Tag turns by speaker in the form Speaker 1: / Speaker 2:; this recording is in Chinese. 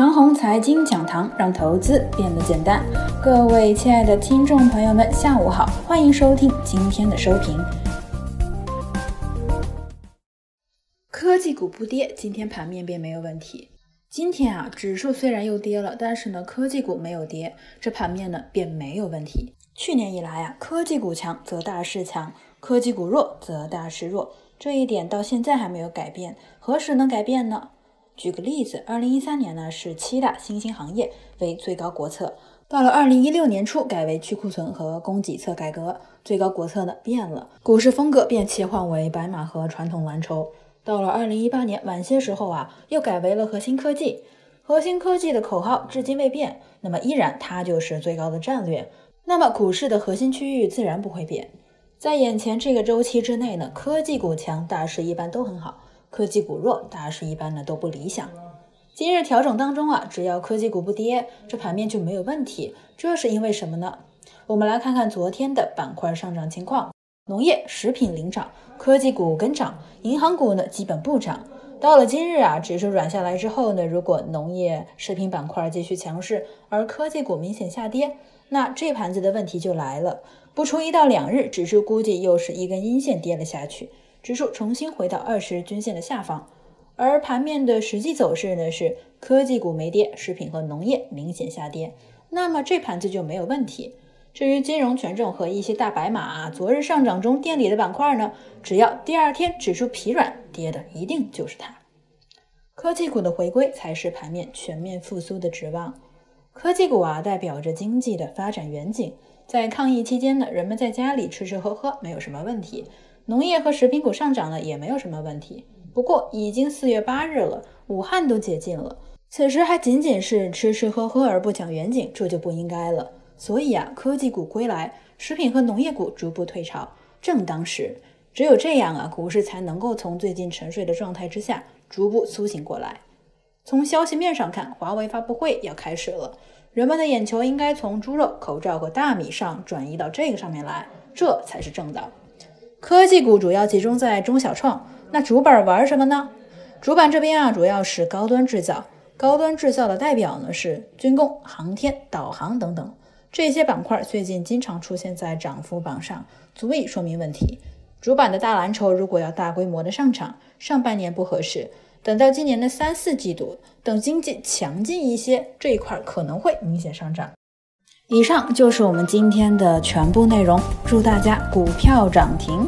Speaker 1: 长虹财经讲堂让投资变得简单。各位亲爱的听众朋友们，下午好，欢迎收听今天的收评。科技股不跌，今天盘面便没有问题。今天啊，指数虽然又跌了，但是呢，科技股没有跌，这盘面呢便没有问题。去年以来啊，科技股强则大势强，科技股弱则大势弱，这一点到现在还没有改变。何时能改变呢？举个例子，二零一三年呢是七大新兴行业为最高国策，到了二零一六年初改为去库存和供给侧改革，最高国策呢变了，股市风格便切换为白马和传统蓝筹。到了二零一八年晚些时候啊，又改为了核心科技，核心科技的口号至今未变，那么依然它就是最高的战略，那么股市的核心区域自然不会变。在眼前这个周期之内呢，科技股强，大势一般都很好。科技股弱，大势一般呢都不理想。今日调整当中啊，只要科技股不跌，这盘面就没有问题。这是因为什么呢？我们来看看昨天的板块上涨情况：农业、食品领涨，科技股跟涨，银行股呢基本不涨。到了今日啊，指数软下来之后呢，如果农业、食品板块继续强势，而科技股明显下跌，那这盘子的问题就来了。不出一到两日，指数估计又是一根阴线跌了下去。指数重新回到二十均线的下方，而盘面的实际走势呢是科技股没跌，食品和农业明显下跌，那么这盘子就没有问题。至于金融权重和一些大白马，昨日上涨中垫底的板块呢，只要第二天指数疲软，跌的一定就是它。科技股的回归才是盘面全面复苏的指望。科技股啊，代表着经济的发展远景，在抗疫期间呢，人们在家里吃吃喝喝没有什么问题。农业和食品股上涨了，也没有什么问题。不过，已经四月八日了，武汉都解禁了，此时还仅仅是吃吃喝喝而不讲远景，这就不应该了。所以啊，科技股归来，食品和农业股逐步退潮，正当时。只有这样啊，股市才能够从最近沉睡的状态之下逐步苏醒过来。从消息面上看，华为发布会要开始了，人们的眼球应该从猪肉、口罩和大米上转移到这个上面来，这才是正道。科技股主要集中在中小创，那主板玩什么呢？主板这边啊，主要是高端制造，高端制造的代表呢是军工、航天、导航等等这些板块，最近经常出现在涨幅榜上，足以说明问题。主板的大蓝筹如果要大规模的上场，上半年不合适，等到今年的三四季度，等经济强劲一些，这一块可能会明显上涨。以上就是我们今天的全部内容，祝大家股票涨停。